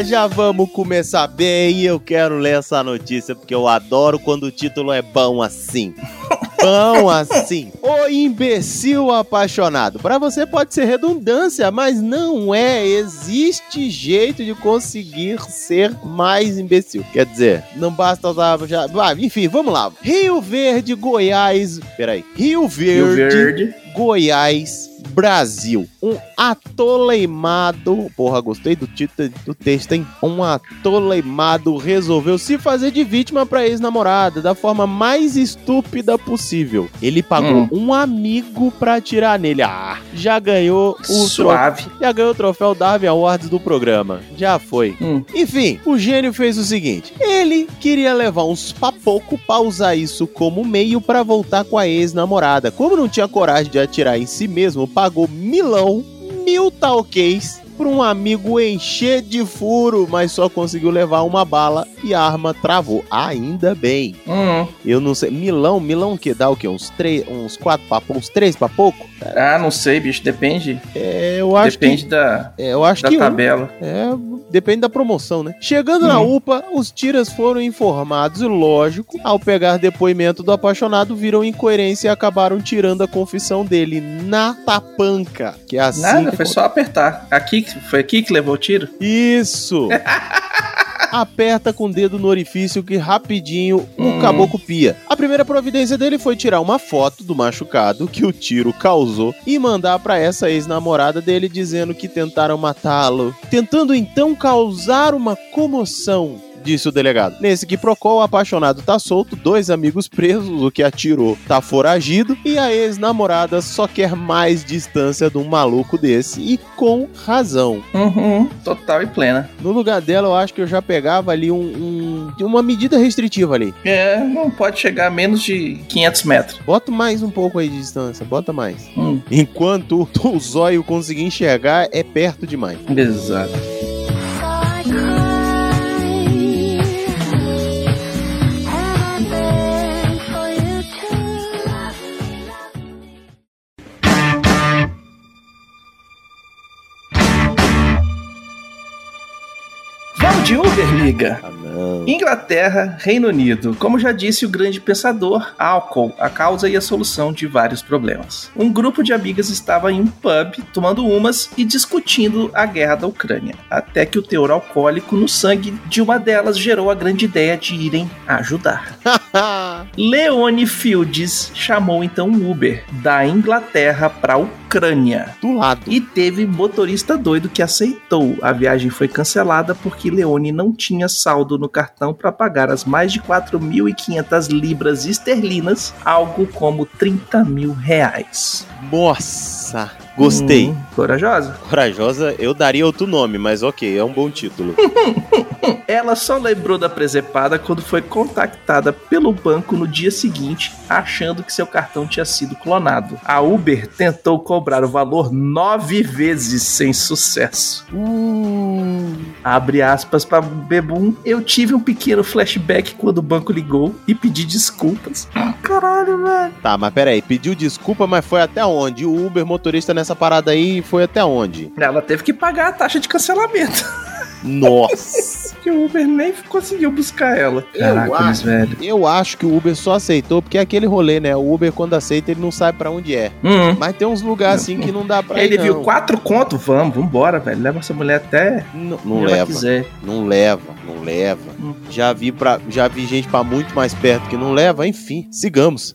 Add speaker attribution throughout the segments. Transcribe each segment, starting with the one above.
Speaker 1: Ah, já vamos começar bem e eu quero ler essa notícia porque eu adoro quando o título é bom assim. Bom assim. O imbecil apaixonado. Para você pode ser redundância, mas não é. Existe jeito de conseguir ser mais imbecil. Quer dizer, não basta usar. Já... Ah, enfim, vamos lá. Rio Verde, Goiás. Peraí. Rio Verde. Rio Verde. Goiás, Brasil. Um atoleimado. Porra, gostei do título do texto, hein? Um atoleimado resolveu se fazer de vítima pra ex-namorada da forma mais estúpida possível. Ele pagou hum. um amigo pra atirar nele. Ah, já ganhou o
Speaker 2: Suave.
Speaker 1: Troféu, já ganhou o troféu Darwin Awards do programa. Já foi. Hum. Enfim, o gênio fez o seguinte: ele queria levar uns papouco pra usar isso como meio para voltar com a ex-namorada. Como não tinha coragem de atirar em si mesmo, pagou milão, mil talquês para um amigo encher de furo, mas só conseguiu levar uma bala e a arma travou. Ainda bem. Uhum. Eu não sei. Milão, Milão que dá o quê? Uns três, uns quatro pra uns três pra pouco?
Speaker 2: Ah, não sei, bicho, depende.
Speaker 1: É, eu acho
Speaker 2: depende
Speaker 1: que,
Speaker 2: da,
Speaker 1: é, eu acho
Speaker 2: da
Speaker 1: que
Speaker 2: tabela.
Speaker 1: Um, é, depende da promoção, né? Chegando uhum. na UPA, os tiras foram informados e, lógico, ao pegar depoimento do apaixonado, viram incoerência e acabaram tirando a confissão dele na tapanca. Que é assim.
Speaker 2: Nada, foi só apertar. Aqui foi aqui que levou o tiro?
Speaker 1: Isso! aperta com o dedo no orifício que rapidinho hum. o caboclo pia. A primeira providência dele foi tirar uma foto do machucado que o tiro causou e mandar para essa ex-namorada dele dizendo que tentaram matá-lo, tentando então causar uma comoção disse o delegado. Nesse que Procol, o apaixonado tá solto, dois amigos presos, o que atirou tá foragido, e a ex-namorada só quer mais distância de um maluco desse, e com razão.
Speaker 2: Uhum, total e plena.
Speaker 1: No lugar dela, eu acho que eu já pegava ali um, um uma medida restritiva ali.
Speaker 2: É, não pode chegar a menos de 500 metros.
Speaker 1: Bota mais um pouco aí de distância, bota mais. Hum. Enquanto o zóio conseguir enxergar, é perto demais.
Speaker 2: Exato. Liga. Ah, Inglaterra, Reino Unido. Como já disse o grande pensador, álcool, a causa e a solução de vários problemas. Um grupo de amigas estava em um pub tomando umas e discutindo a guerra da Ucrânia, até que o teor alcoólico no sangue de uma delas gerou a grande ideia de irem ajudar. Leone Fields chamou então um Uber da Inglaterra para o Ucrânia.
Speaker 1: Do lado.
Speaker 2: E teve motorista doido que aceitou. A viagem foi cancelada porque Leone não tinha saldo no cartão para pagar as mais de 4.500 libras esterlinas, algo como 30 mil reais.
Speaker 1: Nossa! Gostei. Hum,
Speaker 2: corajosa?
Speaker 1: Corajosa, eu daria outro nome, mas ok, é um bom título.
Speaker 2: Ela só lembrou da presepada quando foi contactada pelo banco no dia seguinte, achando que seu cartão tinha sido clonado. A Uber tentou cobrar o valor nove vezes sem sucesso. Uh. Abre aspas para Bebum. Eu tive um pequeno flashback quando o banco ligou e pedi desculpas.
Speaker 1: Caralho, velho. Tá, mas peraí, pediu desculpa, mas foi até onde? O Uber motorista nessa parada aí foi até onde?
Speaker 2: Ela teve que pagar a taxa de cancelamento.
Speaker 1: Nossa.
Speaker 2: que o Uber nem conseguiu buscar ela.
Speaker 1: Caraca, eu acho, velho. Eu acho que o Uber só aceitou porque é aquele rolê, né? O Uber, quando aceita, ele não sabe para onde é. Uhum. Mas tem uns lugares assim que não dá pra
Speaker 2: ele
Speaker 1: ir. Ele
Speaker 2: viu quatro contos, vamos, vambora, velho. Leva essa mulher até.
Speaker 1: Não, não leva. Quiser. Não leva, não leva. Hum. Já vi para já vi gente para muito mais perto que não leva, enfim, sigamos.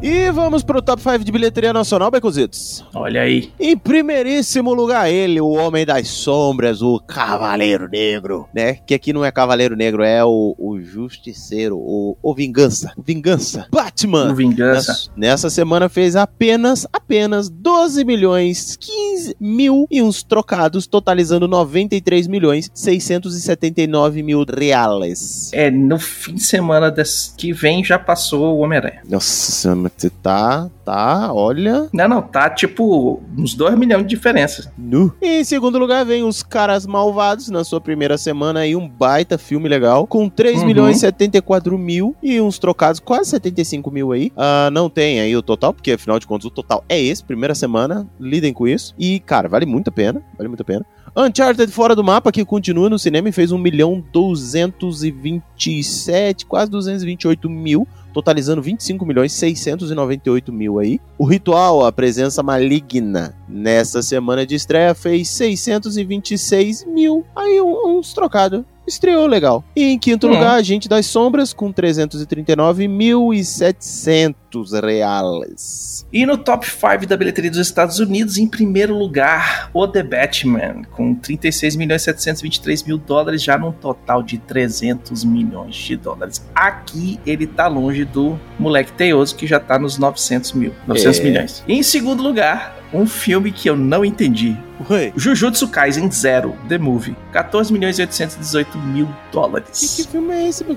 Speaker 1: E vamos pro top 5 de bilheteria nacional, Becozitos.
Speaker 2: Olha aí.
Speaker 1: Em primeiríssimo lugar, ele, o Homem das Sombras, o Cavaleiro Negro, né? Que aqui não é Cavaleiro Negro, é o, o Justiceiro, o, o Vingança. Vingança. Batman.
Speaker 2: O Vingança.
Speaker 1: Nessa, nessa semana fez apenas, apenas 12 milhões 15 mil e uns trocados, totalizando 93 milhões 679 mil reais.
Speaker 2: É, no fim de semana que vem já passou o Homem-Aranha.
Speaker 1: Nossa você tá, tá, olha.
Speaker 2: Não, não, tá tipo uns 2 milhões de diferença.
Speaker 1: Nu. E em segundo lugar vem Os Caras Malvados, na sua primeira semana aí, um baita filme legal, com 3
Speaker 2: Uhum.
Speaker 1: milhões e 74 mil e uns trocados, quase 75 mil aí. Ah, não tem aí o total, porque afinal de contas o total é esse, primeira semana, lidem com isso. E, cara, vale muito a pena, vale muito a pena. Uncharted Fora do Mapa, que continua no cinema e fez 1 milhão 227, quase 228 mil totalizando 25 milhões 698 mil aí. O Ritual, a presença maligna, nessa semana de estreia fez 626 mil. Aí uns trocados. Estreou legal. E em quinto
Speaker 2: Hum.
Speaker 1: lugar, a Gente das Sombras, com 339.700 reais.
Speaker 2: E no top 5 da bilheteria dos Estados Unidos, em primeiro lugar, o The Batman, com 36 milhões 723 mil dólares, já num total de 300 milhões de dólares. Aqui ele tá longe do moleque teioso, que já tá nos 900 mil, 900
Speaker 1: É.
Speaker 2: milhões. E em segundo lugar, um filme que eu não entendi.
Speaker 1: Ué,
Speaker 2: Jujutsu Kaisen Zero, The Movie, 14 milhões e 818 mil
Speaker 1: que,
Speaker 2: dólares.
Speaker 1: que filme é esse, meu?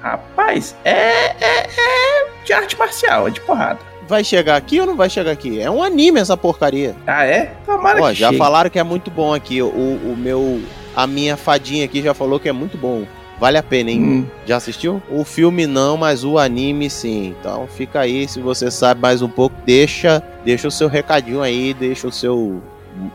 Speaker 2: Rapaz, é, é, é de arte marcial, é de porrada.
Speaker 1: Vai chegar aqui ou não vai chegar aqui? É um anime essa porcaria.
Speaker 2: Ah, é? Tomara
Speaker 1: Ó,
Speaker 2: que
Speaker 1: já
Speaker 2: chegue.
Speaker 1: falaram que é muito bom aqui. O, o meu. A minha fadinha aqui já falou que é muito bom. Vale a pena, hein?
Speaker 2: Hum.
Speaker 1: Já assistiu? O filme não, mas o anime sim. Então fica aí, se você sabe mais um pouco, deixa, deixa o seu recadinho aí, deixa o seu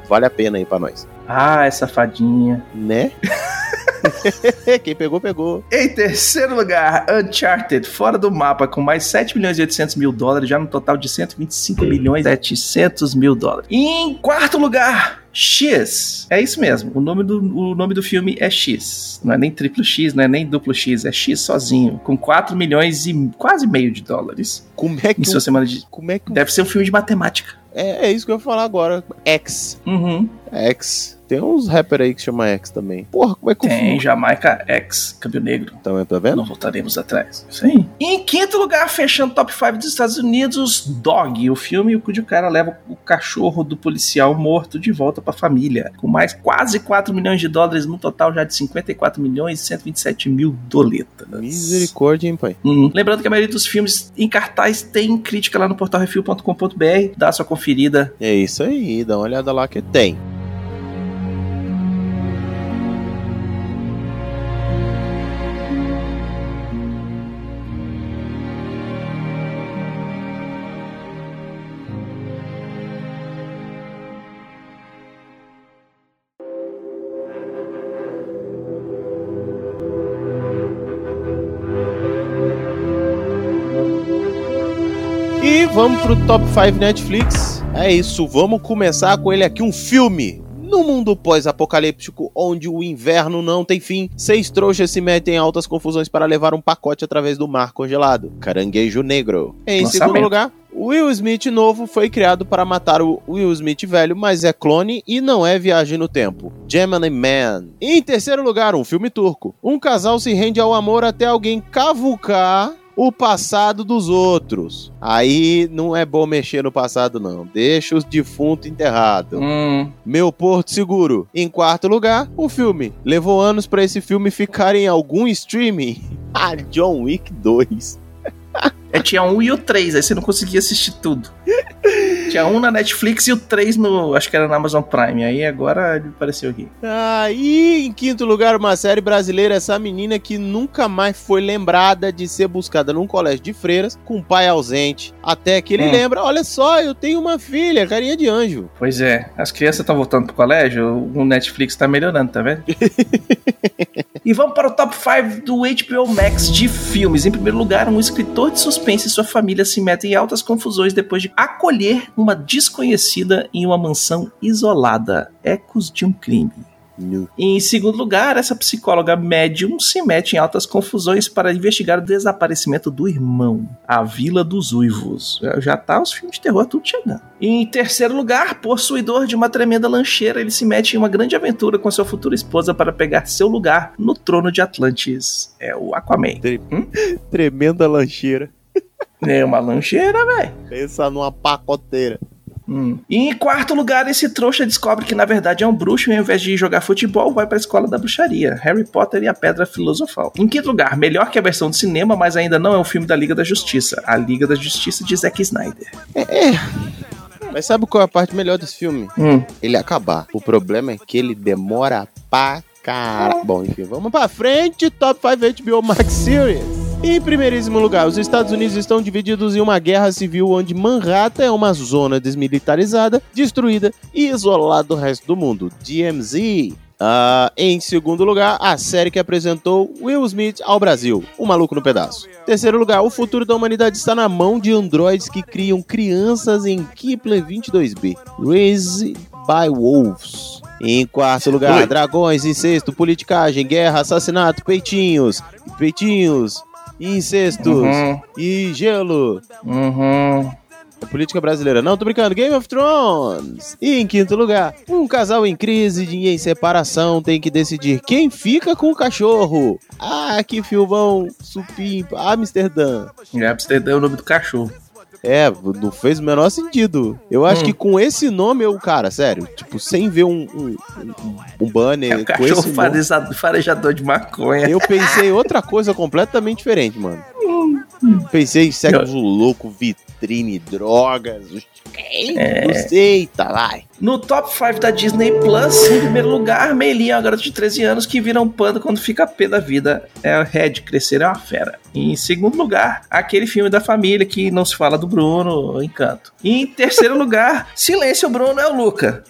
Speaker 1: vale a pena aí pra nós,
Speaker 2: Ah, essa fadinha.
Speaker 1: né? Quem pegou pegou.
Speaker 2: Em terceiro lugar, Uncharted, fora do mapa, com mais 7 milhões e 800 mil dólares, já no total de 125 milhões e 700 mil dólares. E em quarto lugar, X. É isso mesmo, o nome, do, o nome do filme é X. Não é nem triplo X, não é nem duplo X, é X sozinho, com 4 milhões e quase meio de dólares.
Speaker 1: Como é que
Speaker 2: Em sua
Speaker 1: o-
Speaker 2: semana de...
Speaker 1: como é que
Speaker 2: Deve ser um filme de matemática.
Speaker 1: é, é isso que eu ia falar agora. X,
Speaker 2: Uhum.
Speaker 1: X. Tem uns rappers aí que chama X também. Porra, como é que
Speaker 2: Tem Jamaica X, Câmbio Negro.
Speaker 1: Então, tá vendo?
Speaker 2: Não voltaremos atrás. Isso aí. E em quinto lugar, fechando o top 5 dos Estados Unidos, Dog, o filme onde o cara leva o cachorro do policial morto de volta pra família. Com mais quase 4 milhões de dólares no total, já de 54 milhões e 127 mil doletas.
Speaker 1: Misericórdia, hein, pai?
Speaker 2: Uhum. Lembrando que a maioria dos filmes em cartaz tem crítica lá no portalrefil.com.br. Dá a sua conferida.
Speaker 1: É isso aí, dá uma olhada lá que tem. Vamos pro top 5 Netflix. É isso, vamos começar com ele aqui, um filme. No mundo pós-apocalíptico, onde o inverno não tem fim, seis trouxas se metem em altas confusões para levar um pacote através do mar congelado. Caranguejo Negro. Em
Speaker 2: Lançamento.
Speaker 1: segundo lugar, Will Smith novo foi criado para matar o Will Smith velho, mas é clone e não é viagem no tempo. Gemini Man. Em terceiro lugar, um filme turco. Um casal se rende ao amor até alguém cavucar o passado dos outros. Aí não é bom mexer no passado, não. Deixa os defuntos enterrados.
Speaker 2: Hum,
Speaker 1: Meu Porto Seguro. Em quarto lugar, o filme. Levou anos pra esse filme ficar em algum streaming. Ah, John Wick 2.
Speaker 2: é, tinha um e o três, aí você não conseguia assistir tudo. Tinha um na Netflix e o três no. Acho que era na Amazon Prime. Aí agora ele apareceu aqui.
Speaker 1: Ah, e em quinto lugar, uma série brasileira, essa menina que nunca mais foi lembrada de ser buscada num colégio de freiras com um pai ausente. Até que ele hum. lembra: olha só, eu tenho uma filha, carinha de anjo.
Speaker 2: Pois é, as crianças estão voltando pro colégio, o Netflix tá melhorando, tá vendo? e vamos para o top 5 do HBO Max de filmes. Em primeiro lugar, um escritor de suspense e sua família se metem em altas confusões depois de acolher uma desconhecida em uma mansão isolada. Ecos de um crime. Em segundo lugar, essa psicóloga médium se mete em altas confusões para investigar o desaparecimento do irmão, a Vila dos Uivos. Já tá os filmes de terror tudo chegando. Em terceiro lugar, possuidor de uma tremenda lancheira, ele se mete em uma grande aventura com sua futura esposa para pegar seu lugar no trono de Atlantis. É o Aquaman.
Speaker 1: Tre hum? Tremenda lancheira.
Speaker 2: É uma lancheira, velho.
Speaker 1: Pensa numa pacoteira.
Speaker 2: Hum. E em quarto lugar, esse trouxa descobre que na verdade é um bruxo e ao invés de jogar futebol, vai para a escola da bruxaria. Harry Potter e a Pedra Filosofal. Em quinto lugar, melhor que a versão do cinema, mas ainda não é um filme da Liga da Justiça. A Liga da Justiça de Zack Snyder.
Speaker 1: É. é. Mas sabe qual é a parte melhor desse filme? Hum. Ele acabar. O problema é que ele demora pra caralho. Bom, enfim, vamos pra frente. Top 5 HBO Max Series. Em primeiríssimo lugar, os Estados Unidos estão divididos em uma guerra civil onde Manhattan é uma zona desmilitarizada, destruída e isolada do resto do mundo. DMZ. Uh, ah, em segundo lugar, a série que apresentou Will Smith ao Brasil, O Maluco no Pedaço. Terceiro lugar, o futuro da humanidade está na mão de androides que criam crianças em Kepler 22b. Raised by Wolves. Em quarto lugar, Oi. dragões, incesto, politicagem, guerra, assassinato, peitinhos, peitinhos, incestos uhum. e gelo.
Speaker 2: Uhum.
Speaker 1: A política brasileira. Não, tô brincando. Game of Thrones. E em quinto lugar, um casal em crise e em separação tem que decidir quem fica com o cachorro. Ah, que filmão supimpa. Amsterdã.
Speaker 2: É, Amsterdã é o nome do cachorro.
Speaker 1: É, não fez o menor sentido. Eu acho hum. que com esse nome, eu, cara, sério, tipo, sem ver um, um, um banner. É um
Speaker 2: cachorro farejador, farejador de maconha.
Speaker 1: Eu pensei outra coisa completamente diferente, mano. Pensei em sexo louco, vitrine, drogas. É. Não sei, tá lá.
Speaker 2: No top 5 da Disney Plus, em primeiro lugar, Meilinha, uma garota de 13 anos que vira um panda quando fica pé da vida. É o Red, crescer é uma fera. Em segundo lugar, aquele filme da família que não se fala do Bruno, Encanto. Em terceiro lugar, Silêncio Bruno é o Luca.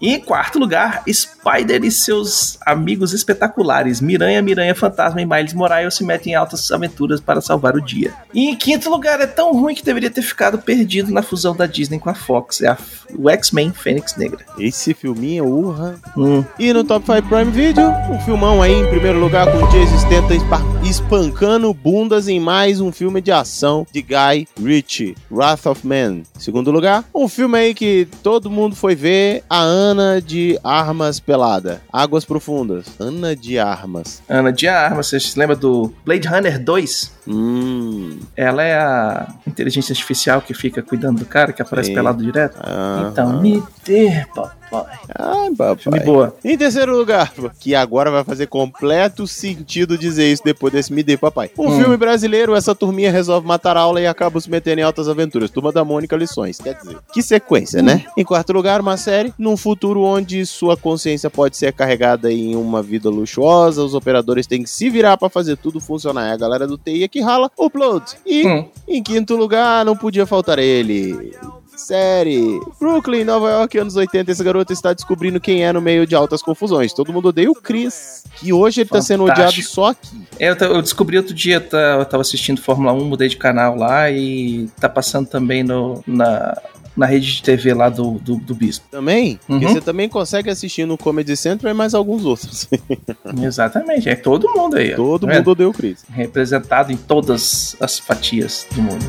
Speaker 2: Em quarto lugar, Spider e seus amigos espetaculares, Miranha, Miranha Fantasma e Miles Morales se metem em altas aventuras para salvar o dia. E em quinto lugar, é tão ruim que deveria ter ficado perdido na fusão da Disney com a Fox. É a, o X-Men Fênix Negra.
Speaker 1: Esse filminho, urra. Hum. E no Top 5 Prime Video, um filmão aí em primeiro lugar com o Jason Statham espancando bundas em mais um filme de ação de Guy Ritchie, Wrath of Man. Segundo lugar, um filme aí que todo mundo foi ver, a Ana de Armas Pelada. Águas Profundas. Ana de Armas.
Speaker 2: Ana de Armas, você se lembra do Blade Runner 2?
Speaker 1: Hum.
Speaker 2: Ela é a inteligência artificial que fica cuidando do cara, que aparece Sim. pelado direto. Ah, então, me dê, papai papai.
Speaker 1: Ai, papai. Filme boa. Em terceiro lugar, que agora vai fazer completo sentido dizer isso depois desse Me Dê Papai. Um hum. filme brasileiro, essa turminha resolve matar a aula e acaba se metendo em altas aventuras. Turma da Mônica Lições. Quer dizer, que sequência, né? Em quarto lugar, uma série num futuro onde sua consciência pode ser carregada em uma vida luxuosa, os operadores têm que se virar para fazer tudo funcionar. É a galera do TI que rala, upload. E, hum. em quinto lugar, não podia faltar ele série. Brooklyn, Nova York, anos 80. Esse garoto está descobrindo quem é no meio de altas confusões. Todo mundo odeia o Chris, que hoje ele Fantástico. tá sendo odiado só aqui.
Speaker 2: É, eu, eu descobri outro dia, eu tava assistindo Fórmula 1, mudei de canal lá e tá passando também no, na, na rede de TV lá do, do, do Bispo.
Speaker 1: Também? Uhum. Porque você também consegue assistir no Comedy Central e mais alguns outros.
Speaker 2: Exatamente, é todo mundo aí.
Speaker 1: Todo tá mundo odeia o Chris.
Speaker 2: Representado em todas as fatias do mundo.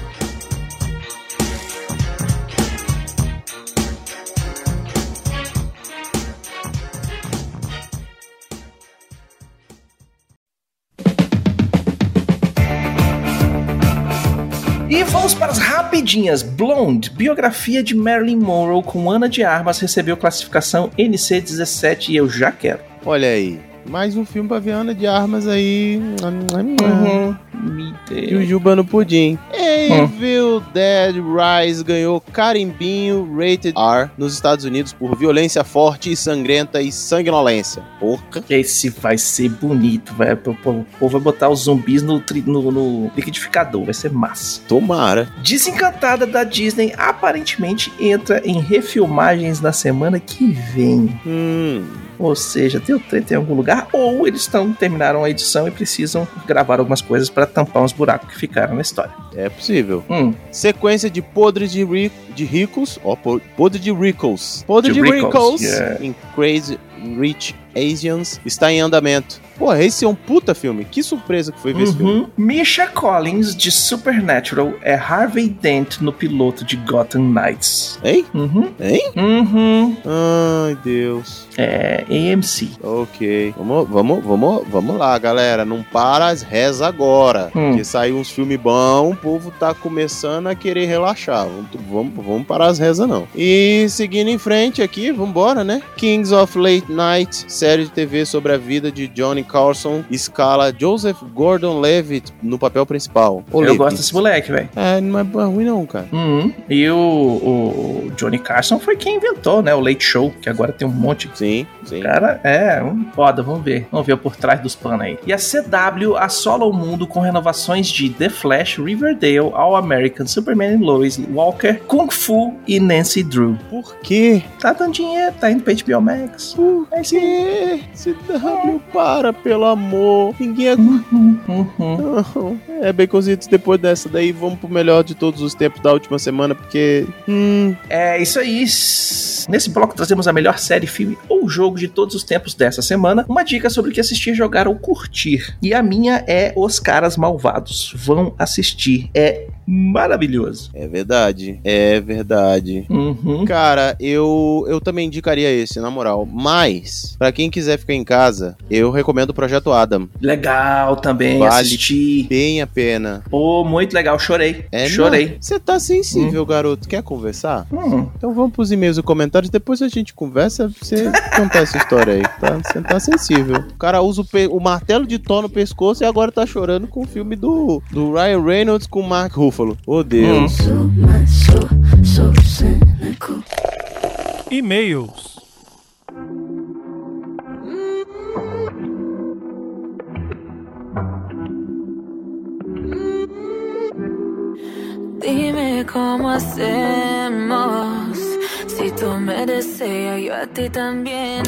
Speaker 2: Vamos para as rapidinhas. Blonde, biografia de Marilyn Monroe com Ana de Armas, recebeu classificação NC17 e eu já quero.
Speaker 1: Olha aí, Mais um filme pra ver Ana de Armas aí.
Speaker 2: Uhum. Me
Speaker 1: E o
Speaker 2: deu.
Speaker 1: Juba no pudim. Evil Dead Rise ganhou carimbinho Rated R nos Estados Unidos por violência forte e sangrenta e sanguinolência. Porra.
Speaker 2: Esse vai ser bonito, vai, o povo o povo vai botar os zumbis no, tri- no, no liquidificador, vai ser massa.
Speaker 1: Tomara.
Speaker 2: Desencantada da Disney aparentemente entra em refilmagens na semana que vem.
Speaker 1: Hum.
Speaker 2: Ou seja, o treta em algum lugar, ou eles estão terminaram a edição e precisam gravar algumas coisas para tampar uns buracos que ficaram na história.
Speaker 1: É possível.
Speaker 2: Hum,
Speaker 1: Sequência de podres de, ri de ricos. Ó, po- podre de ricos. Podre de,
Speaker 2: De
Speaker 1: ricos.
Speaker 2: ricos, yeah.
Speaker 1: Em Crazy Rich Asians está em andamento. Pô, esse é um puta filme. Que surpresa que foi ver esse filme.
Speaker 2: uhum. Misha Collins de Supernatural é Harvey Dent no piloto de Gotham Knights.
Speaker 1: Hein?
Speaker 2: Uhum.
Speaker 1: Hein?
Speaker 2: Uhum.
Speaker 1: Ai, Deus.
Speaker 2: É AMC.
Speaker 1: Ok. Vamos, vamos, vamos, vamos lá, galera. Não para as rezas agora.
Speaker 2: Hum.
Speaker 1: Porque saiu uns filmes bons, o povo tá começando a querer relaxar. Vamos, vamos, vamos parar as rezas, não. E seguindo em frente aqui, vambora, né? Kings of Late Night, série de TV sobre a vida de Johnny Carson, escala Joseph Gordon-Levitt no papel principal. Ô,
Speaker 2: Eu
Speaker 1: Levitt.
Speaker 2: gosto desse moleque, velho.
Speaker 1: É, não é bom- ruim não, cara.
Speaker 2: Uhum. E o, o Johnny Carson foi quem inventou, né? O Late Show, que agora tem um monte.
Speaker 1: Sim, sim.
Speaker 2: Cara, é, um foda, vamos ver. Vamos ver por trás dos panos aí. E a CW assola o mundo com renovações de The Flash, Riverdale, All American, Superman and Lois, Walker, Kung Fu e Nancy Drew.
Speaker 1: Por quê?
Speaker 2: Tá dando dinheiro, tá indo pra HBO Max.
Speaker 1: Por quê? CW, para, pelo amor. Ninguém é
Speaker 2: Uhum, uhum.
Speaker 1: Não. É, Baconzitos, depois dessa daí, vamos pro melhor de todos os tempos da última semana, porque. Hum.
Speaker 2: É isso aí. Nesse bloco trazemos a melhor série, filme ou jogo de todos os tempos dessa semana. Uma dica sobre o que assistir, jogar ou curtir. E a minha é Os Caras Malvados. Vão assistir. É maravilhoso.
Speaker 1: É verdade. É verdade.
Speaker 2: Uhum.
Speaker 1: Cara, eu, eu também indicaria esse, na moral. Mas, pra quem quiser ficar em casa, eu recomendo o Projeto Adam.
Speaker 2: Legal também
Speaker 1: Vale.
Speaker 2: assistir.
Speaker 1: Bem a pena.
Speaker 2: Pô, muito legal. Chorei.
Speaker 1: É,
Speaker 2: Chorei.
Speaker 1: Você tá sensível, garoto. Quer conversar?
Speaker 2: Hum.
Speaker 1: Então vamos pros e-mails e comentários, depois a gente conversa pra você contar essa história aí, tá? Você tá sensível. O cara usa o, o martelo de Thor no pescoço e agora tá chorando com o filme do, do Ryan Reynolds com o Mark Ruffalo. Oh, Deus.
Speaker 3: E-mails.
Speaker 4: Dime cómo hacemos.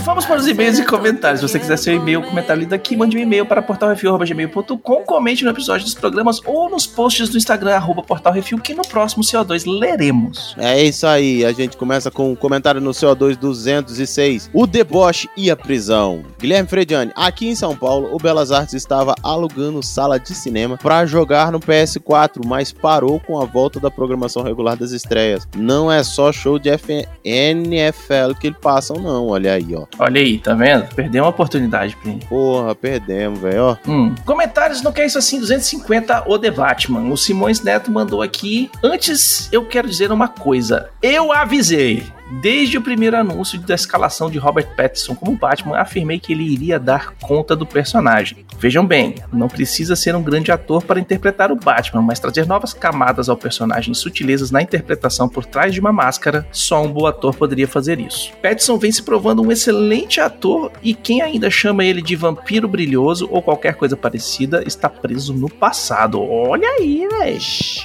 Speaker 2: Vamos para os e-mails e comentários. Se você quiser seu e-mail, comentário lido aqui, mande um e-mail para portalrefil.gmail.com, comente no episódio dos programas ou nos posts do Instagram, arroba portalrefil, que no próximo CO2 leremos.
Speaker 1: É isso aí, a gente começa com um comentário no CO2 206. O deboche e a prisão. Guilherme Frediani, aqui em São Paulo, o Belas Artes estava alugando sala de cinema para jogar no PS4, mas parou com a volta da programação regular das estreias. Não é só show de F- NFL que eles passam, não. Olha aí, ó.
Speaker 2: Olha aí, tá vendo? Perdeu uma oportunidade, Plínio.
Speaker 1: Porra, perdemos, velho, ó.
Speaker 2: Hum. Comentários no Que É Isso Assim 250, o The Batman. O Simões Neto mandou aqui. Antes, eu quero dizer uma coisa. Eu avisei. Desde o primeiro anúncio da escalação de Robert Pattinson como Batman, afirmei que ele iria dar conta do personagem. Vejam bem, não precisa ser um grande ator para interpretar o Batman, mas trazer novas camadas ao personagem e sutilezas na interpretação por trás de uma máscara, só um bom ator poderia fazer isso. Pattinson vem se provando um excelente ator e quem ainda chama ele de vampiro brilhoso ou qualquer coisa parecida está preso no passado. Olha aí, velho.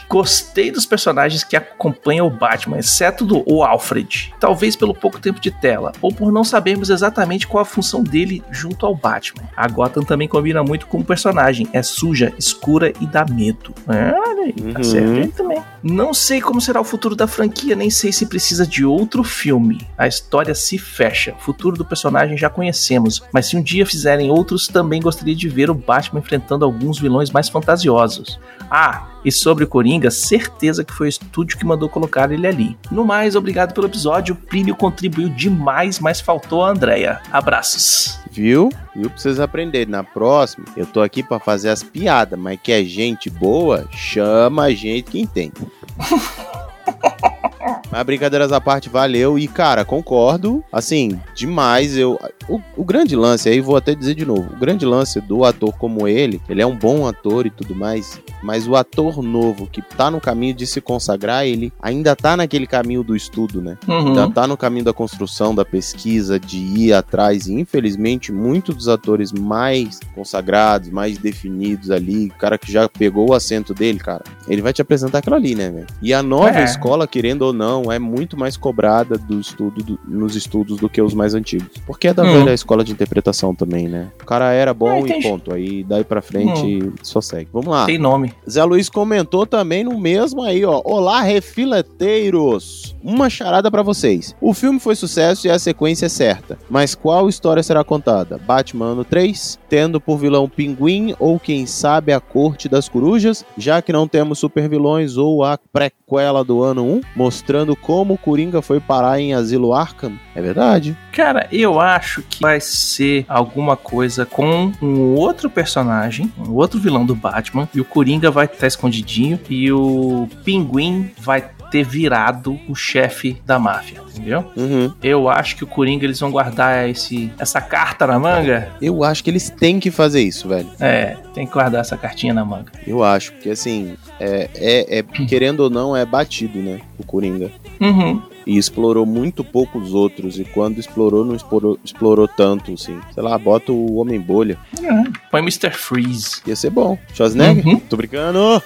Speaker 2: Gostei dos personagens que acompanham o Batman, exceto do o Alfred. Talvez pelo pouco tempo de tela, ou por não sabermos exatamente qual a função dele junto ao Batman. A Gotham também combina muito com o personagem, é suja, escura e dá medo. É, olha aí, tá
Speaker 1: Uhum.
Speaker 2: certo ele também. Não sei como será o futuro da franquia, nem sei se precisa de outro filme. A história se fecha. O futuro do personagem já conhecemos, mas se um dia fizerem outros, também gostaria de ver o Batman enfrentando alguns vilões mais fantasiosos. Ah, e sobre o Coringa, certeza que foi o estúdio que mandou colocar ele ali. No mais, obrigado pelo episódio. O Plínio contribuiu demais, mas faltou a Andrea. Abraços.
Speaker 1: Viu? Viu pra vocês aprenderem. Na próxima, eu tô aqui pra fazer as piadas, mas que é gente boa, chama a gente que entende. Mas brincadeiras à parte, valeu. E, cara, concordo. Assim, demais. Eu, o, o, grande lance, aí vou até dizer de novo: o grande lance do ator como ele, ele é um bom ator e tudo mais. Mas o ator novo que tá no caminho de se consagrar, ele ainda tá naquele caminho do estudo, né? Uhum. Ainda tá no caminho da construção, da pesquisa, de ir atrás. E infelizmente, muitos dos atores mais consagrados, mais definidos ali, o cara que já pegou o assento dele, cara, ele vai te apresentar aquilo ali, né, velho? E a nova é. escola, querendo ou não, é muito mais cobrada do estudo, do, nos estudos do que os mais antigos. Porque é da hum. velha escola de interpretação também, né? O cara era bom é, e ponto. Aí daí pra frente hum. só segue. Vamos lá.
Speaker 2: Tem nome.
Speaker 1: Zé Luiz comentou também no mesmo aí, ó. Olá, refileteiros! Uma charada para vocês. O filme foi sucesso e a sequência é certa. Mas qual história será contada? Batman ano 3, tendo por vilão Pinguim ou quem sabe a Corte das Corujas, já que não temos super vilões ou a prequela do ano 1, mostrando como o Coringa foi parar em Asilo Arkham? É verdade.
Speaker 2: Cara, eu acho que vai ser alguma coisa com um outro personagem, um outro vilão do Batman, e o Coringa vai estar escondidinho e o Pinguim vai ter virado o chefe da máfia, entendeu? Uhum. Eu acho que o Coringa eles vão guardar esse, essa carta na manga.
Speaker 1: Eu acho que eles têm que fazer isso, velho.
Speaker 2: É, tem que guardar essa cartinha na manga.
Speaker 1: Eu acho, porque assim, é, é, é querendo ou não, é batido, né? O Coringa.
Speaker 2: Uhum
Speaker 1: e explorou muito pouco os outros. E quando explorou, não explorou, explorou tanto, assim. Sei lá, bota o Homem-Bolha.
Speaker 2: É, põe Mr. Freeze.
Speaker 1: Ia ser bom. Schwarzenegger? Uhum. Tô brincando!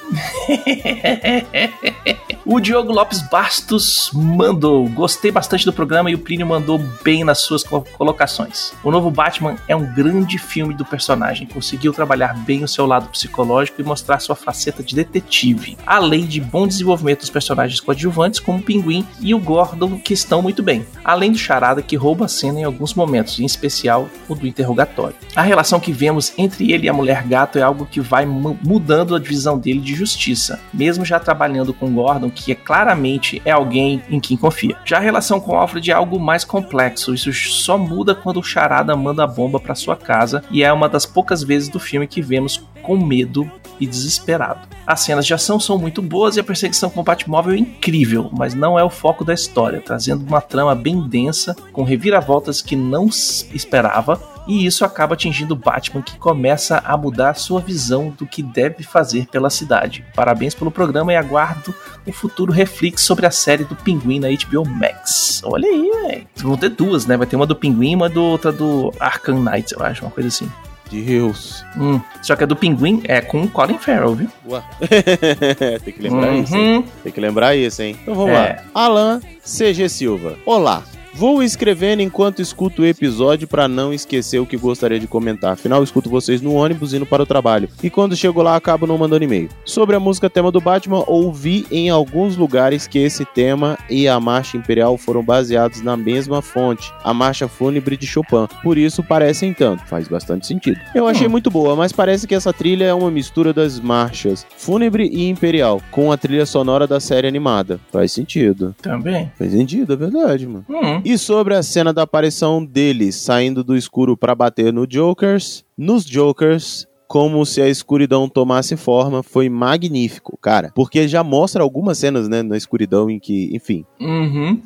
Speaker 2: o Diogo Lopes Bastos mandou. Gostei bastante do programa e o Plínio mandou bem nas suas colocações. O novo Batman é um grande filme do personagem. Conseguiu trabalhar bem o seu lado psicológico e mostrar sua faceta de detetive. Além de bom desenvolvimento dos personagens coadjuvantes, como o Pinguim e o Gore Gordon que estão muito bem, além do Charada que rouba a cena em alguns momentos, em especial o do interrogatório. A relação que vemos entre ele e a mulher gato é algo que vai mudando a divisão dele de justiça, mesmo já trabalhando com Gordon, que é claramente é alguém em quem confia. Já a relação com Alfred é algo mais complexo, isso só muda quando o Charada manda a bomba para sua casa e é uma das poucas vezes do filme que vemos com medo e desesperado. As cenas de ação são muito boas e a perseguição com o Batmóvel é incrível, mas não é o foco da história, trazendo uma trama bem densa, com reviravoltas que não esperava, e isso acaba atingindo Batman, que começa a mudar sua visão do que deve fazer pela cidade. Parabéns pelo programa e aguardo o futuro reflexo sobre a série do Pinguim na HBO Max. Olha aí, velho. Vão ter duas, né? Vai ter uma do Pinguim e uma do, outra do Arkham Knight, eu acho, uma coisa assim.
Speaker 1: Deus.
Speaker 2: Hum. Só que a do Pinguim é com Colin Farrell, viu?
Speaker 1: Ué. Tem que lembrar uhum. isso, hein? Tem que lembrar isso, hein? Então vamos é. lá. Alan CG Silva. Olá. Vou escrevendo enquanto escuto o episódio para não esquecer o que gostaria de comentar. Afinal, escuto vocês no ônibus indo para o trabalho. E quando chego lá, acabo não mandando e-mail. Sobre a música tema do Batman, ouvi em alguns lugares que esse tema e a marcha imperial foram baseados na mesma fonte, a marcha fúnebre de Chopin. Por isso parecem tanto. Faz bastante sentido. Eu achei hum. muito boa, mas parece que essa trilha é uma mistura das marchas fúnebre e imperial com a trilha sonora da série animada. Faz sentido.
Speaker 2: Também.
Speaker 1: Faz sentido, é verdade, mano. Hum. E sobre a cena da aparição deles saindo do escuro para bater no Jokers, nos Jokers, como se a escuridão tomasse forma, foi magnífico, cara. Porque já mostra algumas cenas, né, na escuridão em que, enfim.
Speaker 2: Uhum.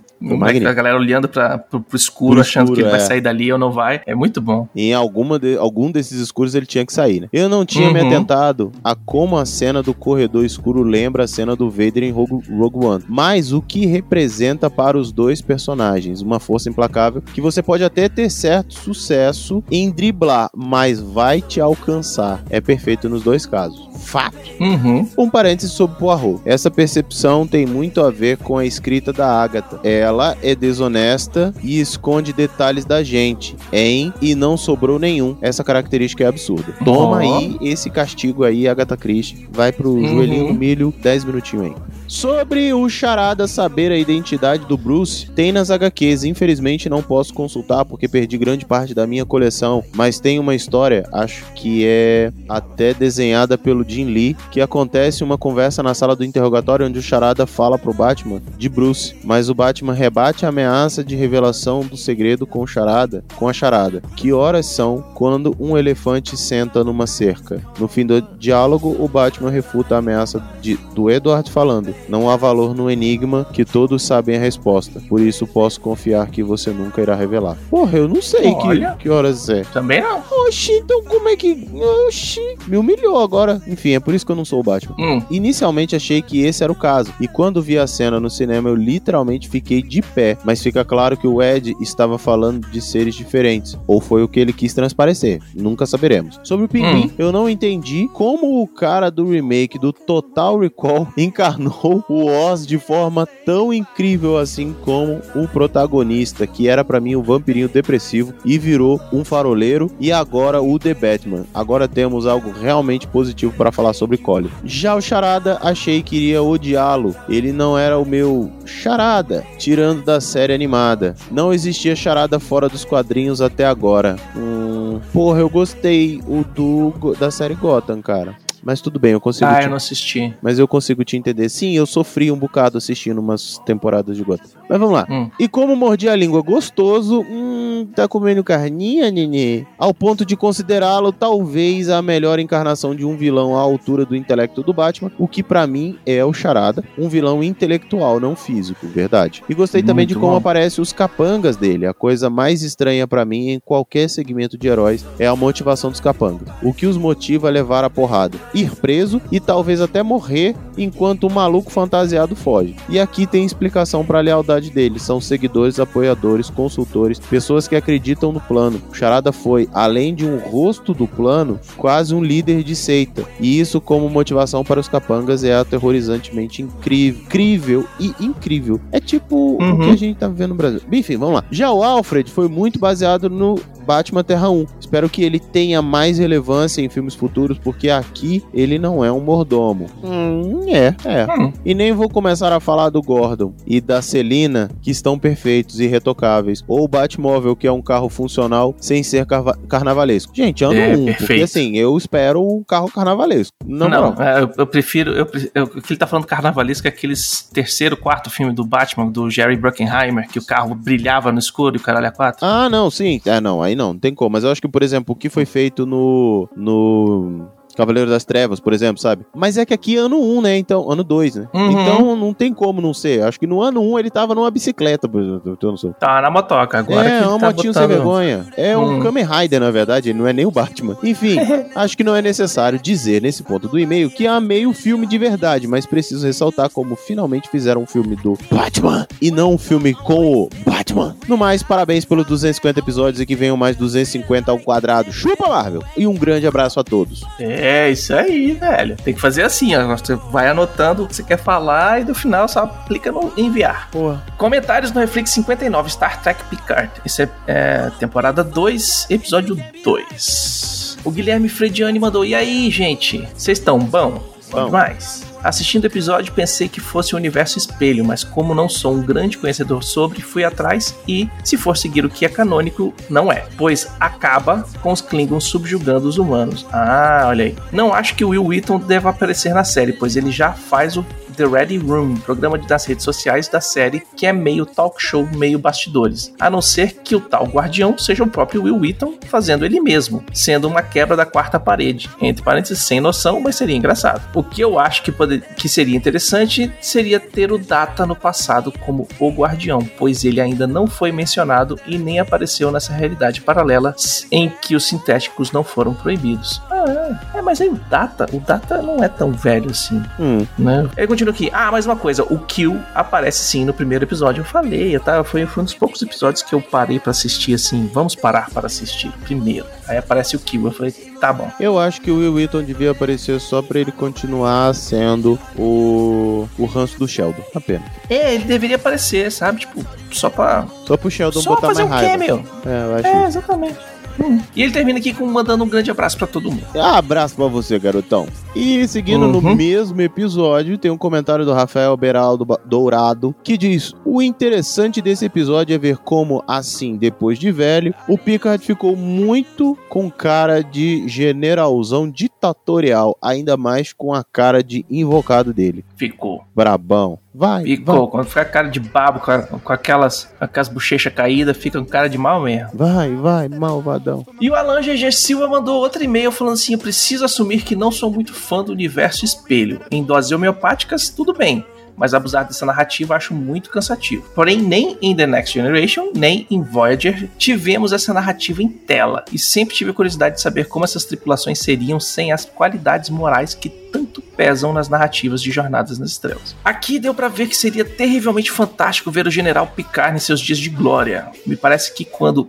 Speaker 2: A galera olhando pra, pro, pro escuro, pro achando escuro, que ele é. vai sair dali ou não vai. É muito bom.
Speaker 1: Em alguma de, algum desses escuros ele tinha que sair, né? Eu não tinha uhum. me atentado a como a cena do corredor escuro lembra a cena do Vader em Rogue, Rogue One. Mas o que representa para os dois personagens? Uma força implacável que você pode até ter certo sucesso em driblar, mas vai te alcançar. É perfeito nos dois casos. Fato.
Speaker 2: Uhum.
Speaker 1: Um parênteses sobre Poirot. Essa percepção tem muito a ver com a escrita da Agatha. Ela ela é desonesta e esconde detalhes da gente, em e não sobrou nenhum. Essa característica é absurda. Toma oh. aí esse castigo aí, Agatha Christie. Vai pro uhum. joelhinho do milho, 10 minutinhos aí. Sobre o Charada saber a identidade do Bruce, tem nas HQs. Infelizmente não posso consultar porque perdi grande parte da minha coleção, mas tem uma história, acho que é até desenhada pelo Jim Lee, que acontece uma conversa na sala do interrogatório onde o Charada fala pro Batman de Bruce, mas o Batman rebate a ameaça de revelação do segredo com charada, com a charada. Que horas são quando um elefante senta numa cerca? No fim do diálogo, o Batman refuta a ameaça de, do Edward falando: "Não há valor no enigma que todos sabem a resposta. Por isso posso confiar que você nunca irá revelar." Porra, eu não sei que, que horas é.
Speaker 2: Também não.
Speaker 1: Oxi, então como é que. Oxi, me humilhou agora. Enfim, é por isso que eu não sou o Batman.
Speaker 2: Hum.
Speaker 1: Inicialmente achei que esse era o caso, e quando vi a cena no cinema eu literalmente fiquei de pé, mas fica claro que o Ed estava falando de seres diferentes, ou foi o que ele quis transparecer, nunca saberemos. Sobre o Pinguim,
Speaker 2: Hum.
Speaker 1: eu não entendi como o cara do remake do Total Recall encarnou o Oz de forma tão incrível assim como o protagonista, que era pra mim o vampirinho depressivo e virou um faroleiro e agora o The Batman. Agora temos algo realmente positivo para falar sobre Colin. Já o Charada, achei que iria odiá-lo. Ele não era o meu Charada, tirando da série animada. Não existia Charada fora dos quadrinhos até agora. Hum, porra, eu gostei o do da série Gotham, cara. Mas tudo bem, eu consigo
Speaker 2: Ah,
Speaker 1: te
Speaker 2: eu não assisti.
Speaker 1: mas eu consigo te entender. Sim, eu sofri um bocado assistindo umas temporadas de Gotham. Mas vamos lá.
Speaker 2: Hum.
Speaker 1: E como mordi a língua gostoso, hum, tá comendo carninha, nenê? Ao ponto de considerá-lo talvez a melhor encarnação de um vilão à altura do intelecto do Batman, o que pra mim é o Charada, um vilão intelectual, não físico, verdade. E gostei também de
Speaker 2: Muito
Speaker 1: como
Speaker 2: bom.
Speaker 1: aparecem os capangas dele. A coisa mais estranha pra mim em qualquer segmento de heróis é a motivação dos capangas. O que os motiva a levar a porrada? Ir preso e talvez até morrer enquanto o maluco fantasiado foge. E aqui tem explicação pra lealdade dele. São seguidores, apoiadores, consultores, pessoas que acreditam no plano. O Charada foi, além de um rosto do plano, quase um líder de seita. E isso como motivação para os capangas é aterrorizantemente incrível, incrível e incrível. É tipo o
Speaker 2: Uhum.
Speaker 1: que a gente tá vivendo no Brasil. Enfim, vamos lá. Já o Alfred foi muito baseado no Batman Terra 1. Espero que ele tenha mais relevância em filmes futuros, porque aqui ele não é um mordomo. Hum, é, é.
Speaker 2: Hum.
Speaker 1: E nem vou começar a falar do Gordon e da Celina, que estão perfeitos e retocáveis. Ou o Batmóvel, que é um carro funcional sem ser carva- carnavalesco. Gente, ano
Speaker 2: É,
Speaker 1: um, porque
Speaker 2: perfeito.
Speaker 1: assim, eu espero um carro carnavalesco. Não,
Speaker 2: Não, é, eu, eu prefiro. Eu, eu- o que ele tá falando carnavalesco é aqueles terceiro, quarto filme do Batman, do Jerry Bruckheimer, que o carro brilhava no escuro e o caralho a quatro.
Speaker 1: Ah, não, sim. Ah, não, aí não, não tem como. Mas eu acho que, por exemplo, o que foi feito no. no. Cavaleiro das Trevas, por exemplo, sabe? Mas é que aqui é ano 1, né? Então, ano 2, né?
Speaker 2: Uhum.
Speaker 1: Então não tem como não ser. Acho que no ano 1 ele tava numa bicicleta, por exemplo. Eu não sei.
Speaker 2: Tá na motoca agora.
Speaker 1: é,
Speaker 2: que
Speaker 1: é um
Speaker 2: tá
Speaker 1: motinho sem
Speaker 2: botando-
Speaker 1: vergonha. É um
Speaker 2: Hum.
Speaker 1: Kamen Rider, na verdade, ele não é nem o Batman. Enfim, acho que não é necessário dizer nesse ponto do e-mail que amei o filme de verdade, mas preciso ressaltar como finalmente fizeram um filme do Batman e não um filme com o Batman. No mais, parabéns pelos 250 episódios e que venham mais 250 ao quadrado. Chupa, Marvel! E um grande abraço a todos.
Speaker 2: É, isso aí, velho. Tem que fazer assim, ó. Você vai anotando o que você quer falar e no final só clica no enviar.
Speaker 1: Porra.
Speaker 2: Comentários no Reflex 59, Star Trek Picard. Isso é, é, temporada 2, episódio 2. O Guilherme Frediani mandou: E aí, gente? Vocês estão bom?
Speaker 1: Bom.
Speaker 2: demais. Assistindo o episódio, pensei que fosse o universo espelho, mas como não sou um grande conhecedor sobre, fui atrás e, se for seguir o que é canônico, não é. Pois acaba com os Klingons subjugando os humanos. Ah, olha aí. Não acho que o Will Wheaton deva aparecer na série, pois ele já faz o The Ready Room, programa das redes sociais da série, que é meio talk show, meio bastidores. A não ser que o tal guardião seja o próprio Will Wheaton fazendo ele mesmo, sendo uma quebra da quarta parede. Entre parênteses, sem noção, mas seria engraçado. O que eu acho que, pode- que seria interessante seria ter o Data no passado como o guardião, pois ele ainda não foi mencionado e nem apareceu nessa realidade paralela em que os sintéticos não foram proibidos. É, é, mas aí o Data, o Data não é tão velho assim
Speaker 1: Hum,
Speaker 2: né? Ele continua aqui. Ah, mais uma coisa. O Kill aparece sim no primeiro episódio. Eu falei, tá? Foi, foi um dos poucos episódios que eu parei pra assistir assim. Vamos parar para assistir primeiro. Aí aparece o Kill. Eu falei, tá bom.
Speaker 1: eu acho que o Will Wheaton devia aparecer só pra ele continuar sendo o, o ranço do Sheldon. Apenas.
Speaker 2: É, ele deveria aparecer, sabe? Tipo, só pra.
Speaker 1: Só pro Sheldon
Speaker 2: só
Speaker 1: botar
Speaker 2: fazer
Speaker 1: mais
Speaker 2: um
Speaker 1: raiva.
Speaker 2: cameo.
Speaker 1: É, eu acho
Speaker 2: É, exatamente. Hum. E ele termina aqui com mandando um grande abraço pra todo mundo.
Speaker 1: Ah, abraço pra você, garotão. E seguindo uhum. no mesmo episódio, tem um comentário do Rafael Beraldo Dourado que diz: O interessante desse episódio é ver como, assim, depois de velho, o Picard ficou muito com cara de generalzão ditatorial, ainda mais com a cara de invocado dele.
Speaker 2: Ficou.
Speaker 1: Brabão. Vai.
Speaker 2: Ficou.
Speaker 1: Vai.
Speaker 2: Quando fica cara de babo, com, a, com aquelas, aquelas bochechas caídas, fica com cara de mal mesmo.
Speaker 1: Vai, vai, malvadão.
Speaker 2: E o Alan GG Silva mandou outro e-mail falando assim: Eu preciso assumir que não sou muito fã do universo espelho. Em doses homeopáticas, tudo bem mas abusar dessa narrativa acho muito cansativo. Porém, nem em The Next Generation, nem em Voyager tivemos essa narrativa em tela, e sempre tive curiosidade de saber como essas tripulações seriam sem as qualidades morais que tanto pesam nas narrativas de Jornadas nas Estrelas. Aqui deu para ver que seria terrivelmente fantástico ver o General Picard em seus dias de glória. Me parece que quando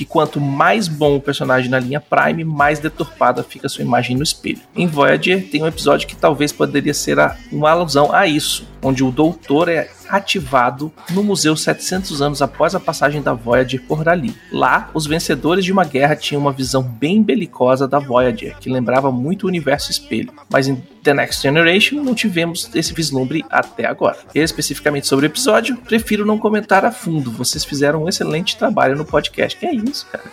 Speaker 2: que quanto mais bom o personagem na linha Prime, mais deturpada fica sua imagem no espelho. Em Voyager tem um episódio que talvez poderia ser uma alusão a isso, onde o doutor é ativado no museu 700 anos após a passagem da Voyager por ali. Lá, os vencedores de uma guerra tinham uma visão bem belicosa da Voyager, que lembrava muito o universo espelho, mas em The Next Generation não tivemos esse vislumbre até agora. Especificamente sobre o episódio, prefiro não comentar a fundo, vocês fizeram um excelente trabalho no podcast. Que é isso, cara?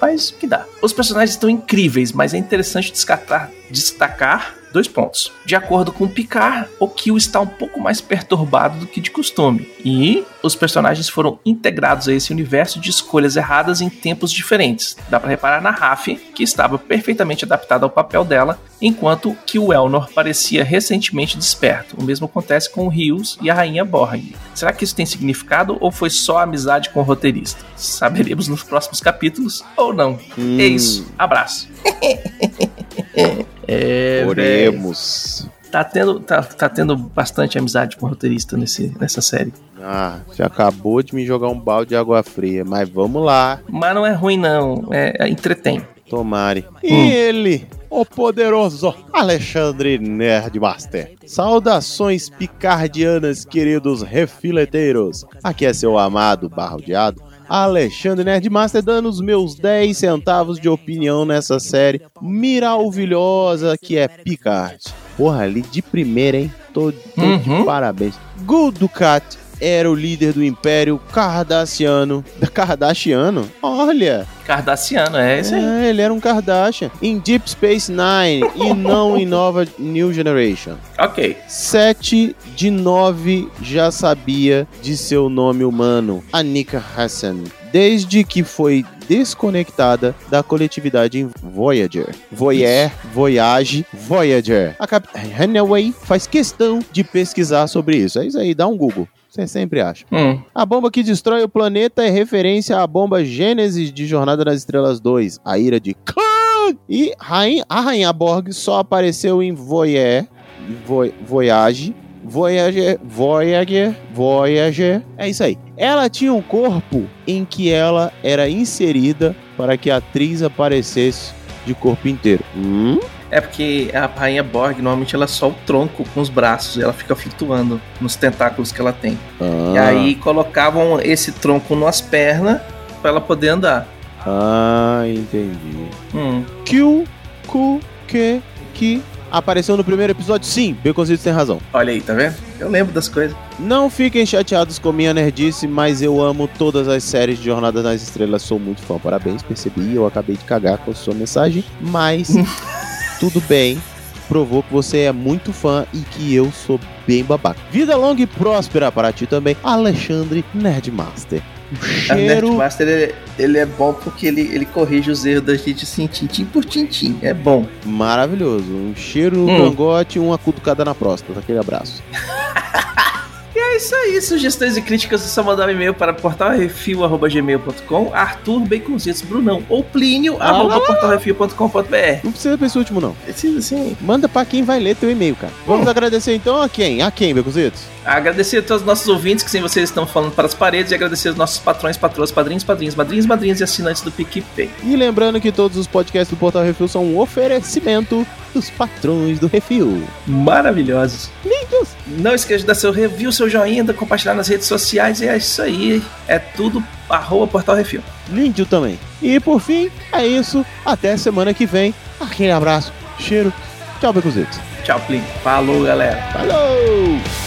Speaker 2: Faz o que dá. Os personagens estão incríveis, mas é interessante destacar, destacar dois pontos. De acordo com Picard, o Kill está um pouco mais perturbado do que de costume, e os personagens foram integrados a esse universo de escolhas erradas em tempos diferentes. Dá para reparar na Raf, que estava perfeitamente adaptada ao papel dela, enquanto que o Elnor parecia recentemente desperto. O mesmo acontece com o Rios e a Rainha Borg. Será que isso tem significado ou foi só amizade com o roteirista? Saberemos nos próximos capítulos ou não. Hum. É isso. Abraço.
Speaker 1: É, Oremos.
Speaker 2: Tá tendo, tá, tá tendo bastante amizade com o roteirista nesse, nessa série.
Speaker 1: Ah, você acabou de me jogar um balde de água fria, mas vamos lá.
Speaker 2: Mas não é ruim, não. É, é entretém.
Speaker 1: Tomare. E hum. ele, o poderoso Alexandre Nerdmaster. Saudações picardianas, queridos refileteiros. Aqui é seu amado barrodeado Alexandre Nerdmaster dando os meus 10 centavos de opinião nessa série maravilhosa que é Picard. Porra, ali de primeira, hein? Tô, tô uhum. de parabéns. Good Ducat era o líder do Império Cardassiano. Kardashiano? Olha!
Speaker 2: Cardassiano, é esse aí.
Speaker 1: É, ele era um Kardashian. Em Deep Space Nine e não em Nova New Generation.
Speaker 2: Ok.
Speaker 1: Sete de nove já sabia de seu nome humano, Anika Hassan. Desde que foi desconectada da coletividade em Voyager. Voyager, Voyage, Voyager. A Capitã Hanaway faz questão de pesquisar sobre isso. É isso aí, dá um Google. Você sempre acha. Hum. A bomba que destrói o planeta é referência à bomba Gênesis de Jornada nas Estrelas 2, a ira de Khan. E a Rainha Borg só apareceu em Voyager, Voyage, Voyager, Voyager, Voyager. É isso aí. Ela tinha um corpo em que ela era inserida para que a atriz aparecesse de corpo inteiro. Hum?
Speaker 2: É porque a rainha Borg, normalmente ela é só o tronco com os braços, e ela fica flutuando nos tentáculos que ela tem. Ah. E aí colocavam esse tronco nas pernas para ela poder andar.
Speaker 1: Ah, entendi. Hum. Q, Q, Q, que apareceu no primeiro episódio? Sim, Beconzitos tem razão.
Speaker 2: Olha aí, tá vendo? Eu lembro das coisas.
Speaker 1: Não fiquem chateados com minha nerdice, mas eu amo todas as séries de Jornada nas Estrelas, sou muito fã. Parabéns, percebi, eu acabei de cagar com a sua mensagem, mas tudo bem. Provou que você é muito fã e que eu sou bem babaca. Vida longa e próspera para ti também, Alexandre Nerdmaster.
Speaker 2: O cheiro... Nerdmaster, ele, ele, é bom porque ele, ele corrige os erros da gente assim, tintim por tintim. É bom.
Speaker 1: Maravilhoso. Um cheiro no hum. cangote e uma cutucada na próstata. Aquele abraço.
Speaker 2: É isso aí. Sugestões e críticas é só mandar um e-mail para portalrefil.gmail.com, Arthur Baconzitos Brunão ou Plínio, ah, arroba portalrefil.com.br.
Speaker 1: Não precisa pra esse último, não.
Speaker 2: Precisa sim.
Speaker 1: Manda pra quem vai ler teu e-mail, cara. Vamos hum. agradecer então a quem? A quem, Baconzitos?
Speaker 2: Agradecer a todos os nossos ouvintes que sem vocês estão falando para as paredes e agradecer aos nossos patrões, patroas, padrinhos, padrinhos, madrinhos, madrinhas e assinantes do PicPay.
Speaker 1: E lembrando que todos os podcasts do Portal Refil são um oferecimento dos patrões do Refil.
Speaker 2: Maravilhosos.
Speaker 1: Lindos.
Speaker 2: Não esqueça de dar seu review, seu joinha, compartilhar nas redes sociais. E é isso aí. É tudo arroba Portal Refil.
Speaker 1: Lindo também. E por fim, é isso. Até semana que vem. Aquele abraço. Cheiro Tchau, Becuzitos.
Speaker 2: Tchau, Plin. Falou, galera.
Speaker 1: Falou!